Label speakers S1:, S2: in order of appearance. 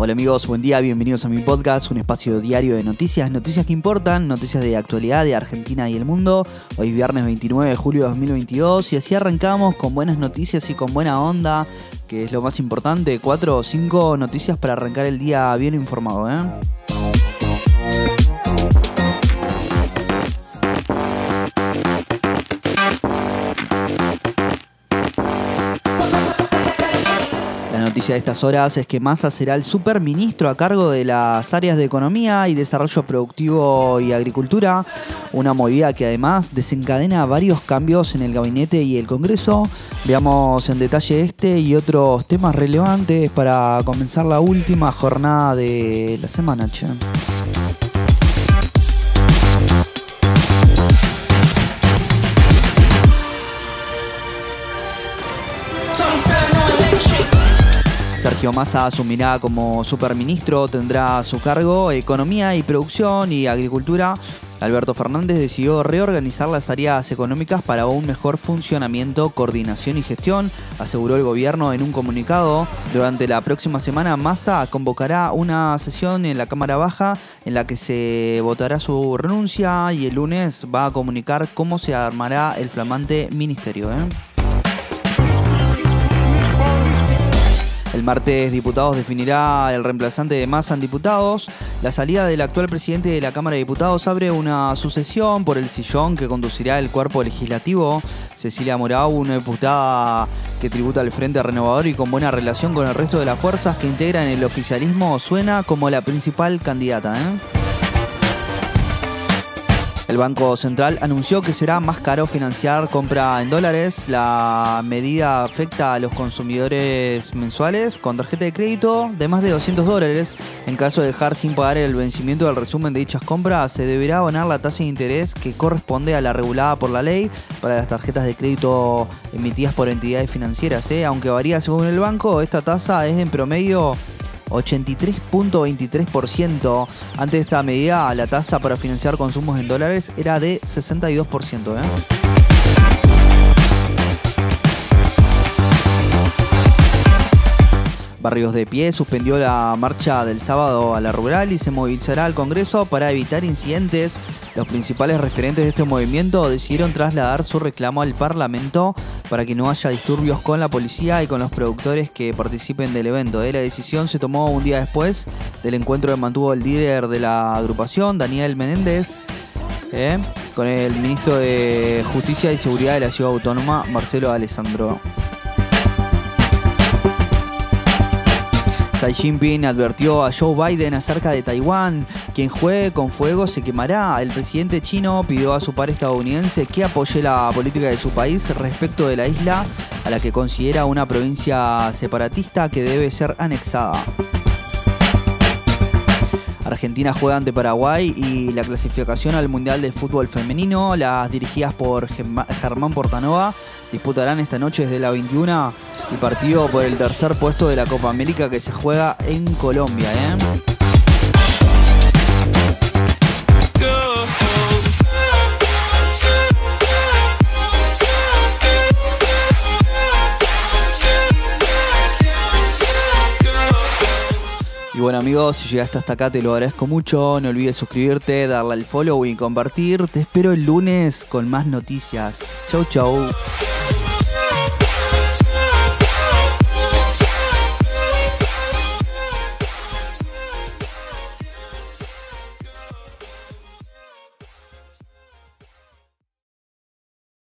S1: Hola amigos, buen día, bienvenidos a mi podcast, un espacio diario de noticias, noticias que importan, noticias de actualidad de Argentina y el mundo. Hoy es viernes 29 de julio de 2022 y así arrancamos con buenas noticias y con buena onda, que es lo más importante, cuatro o cinco noticias para arrancar el día bien informado, ¿eh? Noticia de estas horas es que Massa será el superministro a cargo de las áreas de economía y desarrollo productivo y agricultura, una movida que además desencadena varios cambios en el gabinete y el Congreso. Veamos en detalle este y otros temas relevantes para comenzar la última jornada de la semana. Che. Sergio Massa asumirá como superministro, tendrá a su cargo Economía y Producción y Agricultura. Alberto Fernández decidió reorganizar las áreas económicas para un mejor funcionamiento, coordinación y gestión, aseguró el gobierno en un comunicado. Durante la próxima semana, Massa convocará una sesión en la Cámara Baja en la que se votará su renuncia y el lunes va a comunicar cómo se armará el flamante ministerio. ¿eh? El martes, diputados definirá el reemplazante de Massa diputados. La salida del actual presidente de la Cámara de Diputados abre una sucesión por el sillón que conducirá el cuerpo legislativo. Cecilia Morau, una diputada que tributa al Frente Renovador y con buena relación con el resto de las fuerzas que integran el oficialismo, suena como la principal candidata. ¿eh? El Banco Central anunció que será más caro financiar compra en dólares. La medida afecta a los consumidores mensuales con tarjeta de crédito de más de 200 dólares. En caso de dejar sin pagar el vencimiento del resumen de dichas compras, se deberá abonar la tasa de interés que corresponde a la regulada por la ley para las tarjetas de crédito emitidas por entidades financieras. ¿eh? Aunque varía según el banco, esta tasa es en promedio 83.23%. Ante esta medida, la tasa para financiar consumos en dólares era de 62%. ¿eh? Barrios de Pie suspendió la marcha del sábado a la rural y se movilizará al Congreso para evitar incidentes. Los principales referentes de este movimiento decidieron trasladar su reclamo al Parlamento para que no haya disturbios con la policía y con los productores que participen del evento. ¿eh? La decisión se tomó un día después del encuentro que mantuvo el líder de la agrupación, Daniel Menéndez, ¿eh? con el ministro de Justicia y Seguridad de la Ciudad Autónoma, Marcelo Alessandro. Xi Jinping advirtió a Joe Biden acerca de Taiwán. Quien juegue con fuego se quemará. El presidente chino pidió a su par estadounidense que apoye la política de su país respecto de la isla, a la que considera una provincia separatista que debe ser anexada. Argentina juega ante Paraguay y la clasificación al Mundial de Fútbol Femenino, las dirigidas por Germán Portanova, disputarán esta noche desde la 21 y partido por el tercer puesto de la Copa América que se juega en Colombia. ¿eh? Y bueno amigos, si llegaste hasta acá te lo agradezco mucho. No olvides suscribirte, darle al follow y compartir. Te espero el lunes con más noticias. Chau chau.